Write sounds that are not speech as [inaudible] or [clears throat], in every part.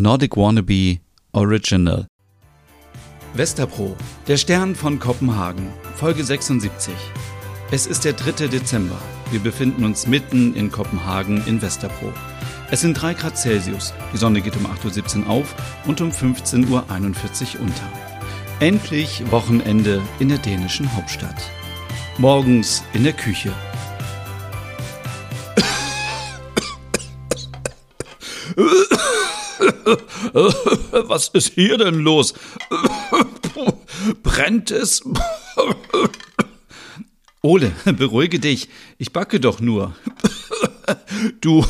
Nordic Wannabe Original. Westerpro, der Stern von Kopenhagen, Folge 76. Es ist der 3. Dezember. Wir befinden uns mitten in Kopenhagen in Westerpro. Es sind 3 Grad Celsius. Die Sonne geht um 8.17 Uhr auf und um 15.41 Uhr unter. Endlich Wochenende in der dänischen Hauptstadt. Morgens in der Küche. [coughs] Was ist hier denn los? Brennt es? Ole, beruhige dich. Ich backe doch nur. Du,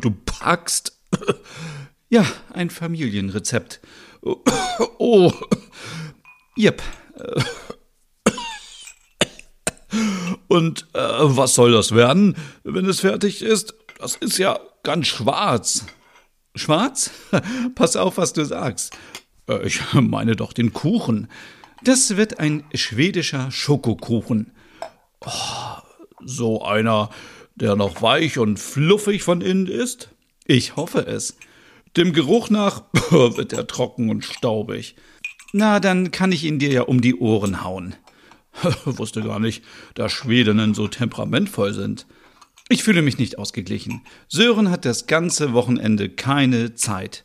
du backst? Ja, ein Familienrezept. Oh. Jep. Und äh, was soll das werden, wenn es fertig ist? Das ist ja ganz schwarz. Schwarz? [laughs] Pass auf, was du sagst. Äh, ich [laughs] meine doch den Kuchen. Das wird ein schwedischer Schokokuchen. Oh, so einer, der noch weich und fluffig von innen ist? Ich hoffe es. Dem Geruch nach [laughs] wird er trocken und staubig. Na, dann kann ich ihn dir ja um die Ohren hauen. Wusste gar nicht, dass Schwedinnen so temperamentvoll sind. Ich fühle mich nicht ausgeglichen. Sören hat das ganze Wochenende keine Zeit.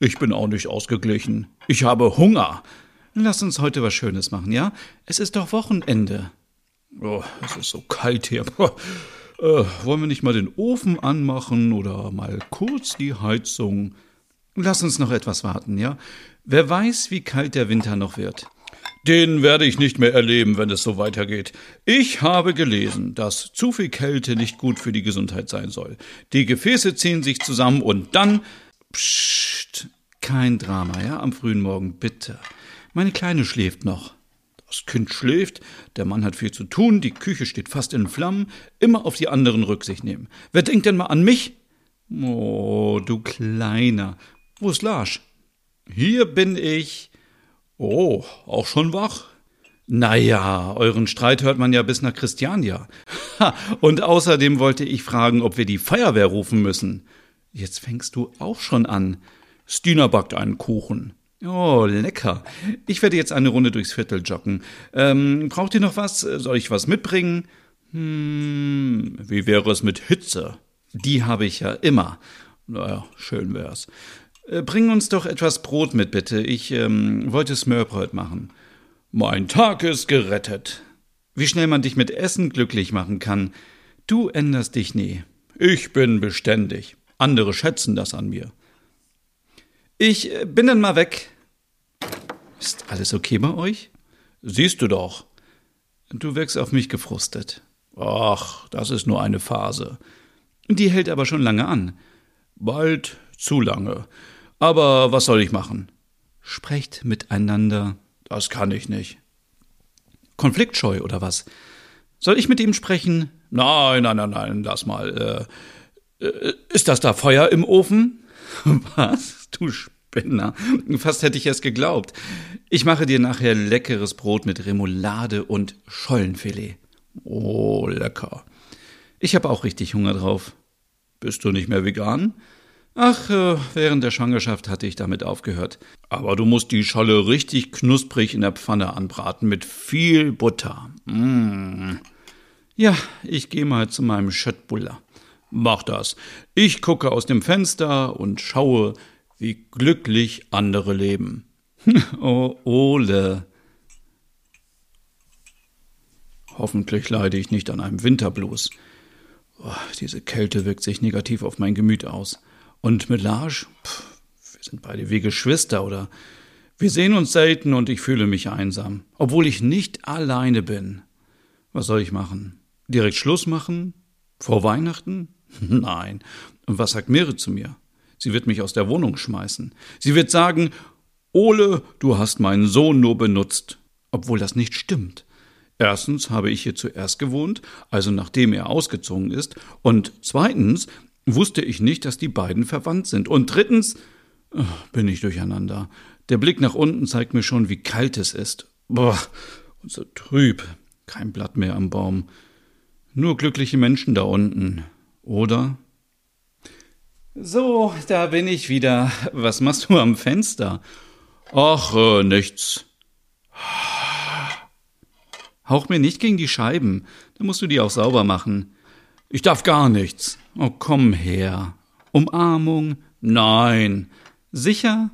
Ich bin auch nicht ausgeglichen. Ich habe Hunger. Lass uns heute was Schönes machen, ja? Es ist doch Wochenende. Oh, es ist so kalt hier. [laughs] Äh, wollen wir nicht mal den Ofen anmachen oder mal kurz die Heizung? Lass uns noch etwas warten, ja? Wer weiß, wie kalt der Winter noch wird. Den werde ich nicht mehr erleben, wenn es so weitergeht. Ich habe gelesen, dass zu viel Kälte nicht gut für die Gesundheit sein soll. Die Gefäße ziehen sich zusammen und dann. Psst, kein Drama, ja, am frühen Morgen, bitte. Meine Kleine schläft noch. Das Kind schläft, der Mann hat viel zu tun, die Küche steht fast in Flammen, immer auf die anderen Rücksicht nehmen. Wer denkt denn mal an mich? Oh, du Kleiner. Wo ist Larsch? Hier bin ich. Oh, auch schon wach? Naja, euren Streit hört man ja bis nach Christiania. Ha, und außerdem wollte ich fragen, ob wir die Feuerwehr rufen müssen. Jetzt fängst du auch schon an. Stina backt einen Kuchen. Oh, lecker. Ich werde jetzt eine Runde durchs Viertel joggen. Ähm, braucht ihr noch was? Soll ich was mitbringen? Hm, wie wäre es mit Hitze? Die habe ich ja immer. Naja, schön wär's. Äh, bring uns doch etwas Brot mit, bitte. Ich ähm, wollte Smörbröt machen. Mein Tag ist gerettet. Wie schnell man dich mit Essen glücklich machen kann. Du änderst dich nie. Ich bin beständig. Andere schätzen das an mir. Ich äh, bin dann mal weg. Ist alles okay bei euch? Siehst du doch. Du wirkst auf mich gefrustet. Ach, das ist nur eine Phase. Die hält aber schon lange an. Bald zu lange. Aber was soll ich machen? Sprecht miteinander. Das kann ich nicht. Konfliktscheu oder was? Soll ich mit ihm sprechen? Nein, nein, nein, nein, lass mal. Äh, äh, ist das da Feuer im Ofen? [laughs] Was? Du Spinner. Fast hätte ich es geglaubt. Ich mache dir nachher leckeres Brot mit Remoulade und Schollenfilet. Oh, lecker. Ich habe auch richtig Hunger drauf. Bist du nicht mehr vegan? Ach, äh, während der Schwangerschaft hatte ich damit aufgehört. Aber du musst die Scholle richtig knusprig in der Pfanne anbraten mit viel Butter. Mmh. Ja, ich gehe mal zu meinem Schöttbuller. Mach das. Ich gucke aus dem Fenster und schaue, wie glücklich andere leben. [laughs] oh, Ole. Hoffentlich leide ich nicht an einem Winterblues. Oh, diese Kälte wirkt sich negativ auf mein Gemüt aus. Und mit Lars, pff, wir sind beide wie Geschwister oder wir sehen uns selten und ich fühle mich einsam, obwohl ich nicht alleine bin. Was soll ich machen? Direkt Schluss machen? Vor Weihnachten? [laughs] Nein. Und was sagt Mire zu mir? Sie wird mich aus der Wohnung schmeißen. Sie wird sagen, Ole, du hast meinen Sohn nur benutzt, obwohl das nicht stimmt. Erstens habe ich hier zuerst gewohnt, also nachdem er ausgezogen ist, und zweitens wusste ich nicht, dass die beiden verwandt sind. Und drittens oh, bin ich durcheinander. Der Blick nach unten zeigt mir schon, wie kalt es ist. Boah, und so trüb. Kein Blatt mehr am Baum. Nur glückliche Menschen da unten. Oder? So, da bin ich wieder. Was machst du am Fenster? Ach, äh, nichts. Hauch mir nicht gegen die Scheiben. Da musst du die auch sauber machen. Ich darf gar nichts. Oh, komm her. Umarmung? Nein. Sicher?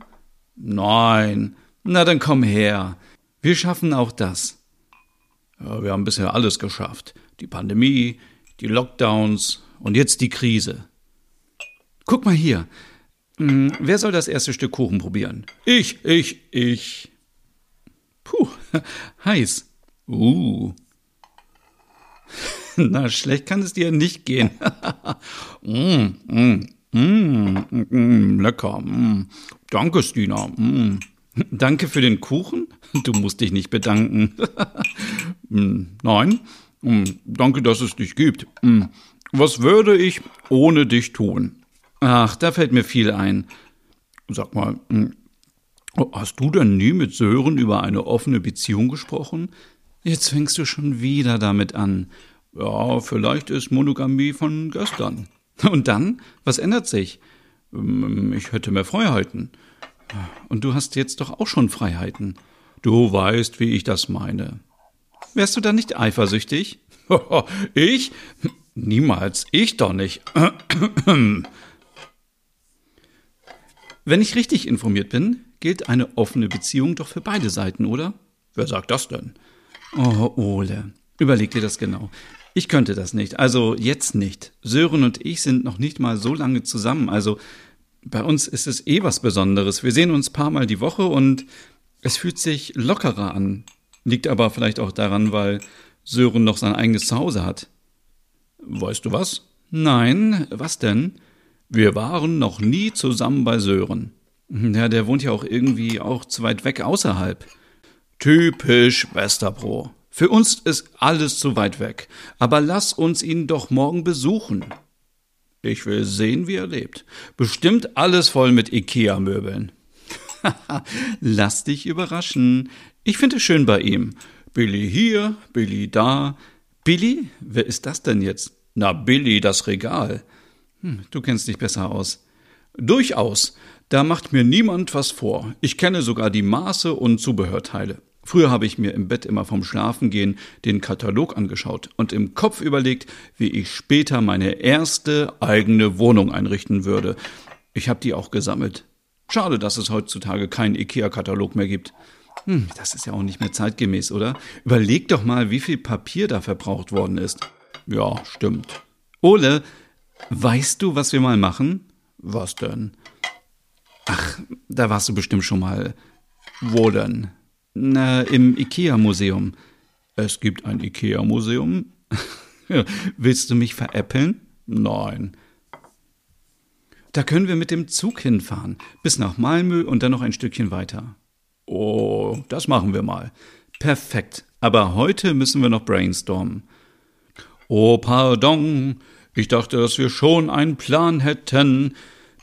Nein. Na, dann komm her. Wir schaffen auch das. Ja, wir haben bisher alles geschafft. Die Pandemie, die Lockdowns und jetzt die Krise. Guck mal hier. Hm, wer soll das erste Stück Kuchen probieren? Ich, ich, ich. Puh, [laughs] heiß. Uh. [laughs] Na, schlecht kann es dir nicht gehen. [laughs] mm, mm, mm, mm, lecker. Mm. Danke, Stina. Mm. Danke für den Kuchen? [laughs] Du musst dich nicht bedanken. Mm, nein, mm, danke, dass es dich gibt. Mm. Was würde ich ohne dich tun? Ach, da fällt mir viel ein. Sag mal, hast du denn nie mit Sören über eine offene Beziehung gesprochen? Jetzt fängst du schon wieder damit an. Ja, vielleicht ist Monogamie von gestern. Und dann? Was ändert sich? Ich hätte mehr Freiheiten. Und du hast jetzt doch auch schon Freiheiten. Du weißt, wie ich das meine. Wärst du da nicht eifersüchtig? [laughs] ich? Niemals, ich doch nicht. [clears throat] Wenn ich richtig informiert bin, gilt eine offene Beziehung doch für beide Seiten, oder? Wer sagt das denn? Oh, Ole, überleg dir das genau. Ich könnte das nicht, also jetzt nicht. Sören und ich sind noch nicht mal so lange zusammen, also bei uns ist es eh was Besonderes. Wir sehen uns paar Mal die Woche und es fühlt sich lockerer an. Liegt aber vielleicht auch daran, weil Sören noch sein eigenes Zuhause hat. Weißt du was? Nein, was denn? Wir waren noch nie zusammen bei Sören. Ja, der wohnt ja auch irgendwie auch zu weit weg außerhalb. Typisch Westerbro. Für uns ist alles zu weit weg. Aber lass uns ihn doch morgen besuchen. Ich will sehen, wie er lebt. Bestimmt alles voll mit Ikea-Möbeln. [laughs] Lass dich überraschen. Ich finde es schön bei ihm. Billy hier, Billy da. Billy? Wer ist das denn jetzt? Na, Billy, das Regal. Hm, du kennst dich besser aus. Durchaus. Da macht mir niemand was vor. Ich kenne sogar die Maße und Zubehörteile. Früher habe ich mir im Bett immer vom Schlafengehen den Katalog angeschaut und im Kopf überlegt, wie ich später meine erste eigene Wohnung einrichten würde. Ich habe die auch gesammelt. Schade, dass es heutzutage keinen IKEA-Katalog mehr gibt. Hm, das ist ja auch nicht mehr zeitgemäß, oder? Überleg doch mal, wie viel Papier da verbraucht worden ist. Ja, stimmt. Ole, weißt du, was wir mal machen? Was denn? Ach, da warst du bestimmt schon mal. Wo denn? Na, im IKEA-Museum. Es gibt ein IKEA-Museum? [laughs] Willst du mich veräppeln? Nein. Da können wir mit dem Zug hinfahren, bis nach Malmö und dann noch ein Stückchen weiter. Oh, das machen wir mal. Perfekt. Aber heute müssen wir noch brainstormen. Oh, pardon. Ich dachte, dass wir schon einen Plan hätten.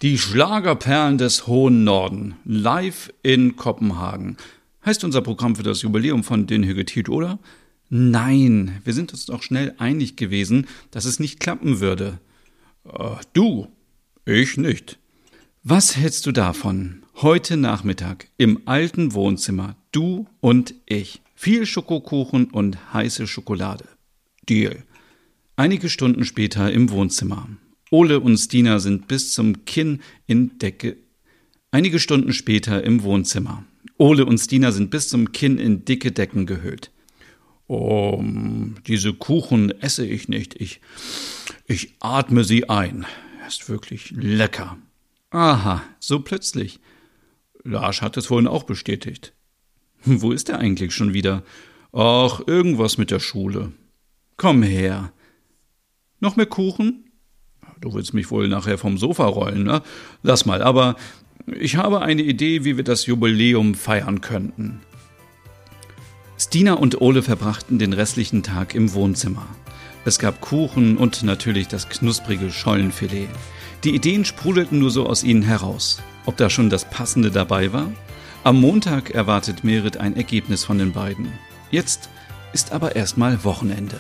Die Schlagerperlen des hohen Norden. Live in Kopenhagen. Heißt unser Programm für das Jubiläum von Den Hüggetit, oder? Nein, wir sind uns doch schnell einig gewesen, dass es nicht klappen würde. Äh, du, ich nicht. Was hältst du davon? Heute Nachmittag im alten Wohnzimmer, du und ich. Viel Schokokuchen und heiße Schokolade. Deal. Einige Stunden später im Wohnzimmer. Ole und Stina sind bis zum Kinn in Decke. Einige Stunden später im Wohnzimmer. Ole und Stina sind bis zum Kinn in dicke Decken gehüllt. Oh, diese Kuchen esse ich nicht. Ich, ich atme sie ein. Er ist wirklich lecker. Aha, so plötzlich. Lars hat es vorhin auch bestätigt. Wo ist er eigentlich schon wieder? Ach, irgendwas mit der Schule. Komm her. Noch mehr Kuchen? Du willst mich wohl nachher vom Sofa rollen, ne? Lass mal, aber ich habe eine Idee, wie wir das Jubiläum feiern könnten. Stina und Ole verbrachten den restlichen Tag im Wohnzimmer. Es gab Kuchen und natürlich das knusprige Schollenfilet. Die Ideen sprudelten nur so aus ihnen heraus. Ob da schon das Passende dabei war? Am Montag erwartet Merit ein Ergebnis von den beiden. Jetzt ist aber erstmal Wochenende.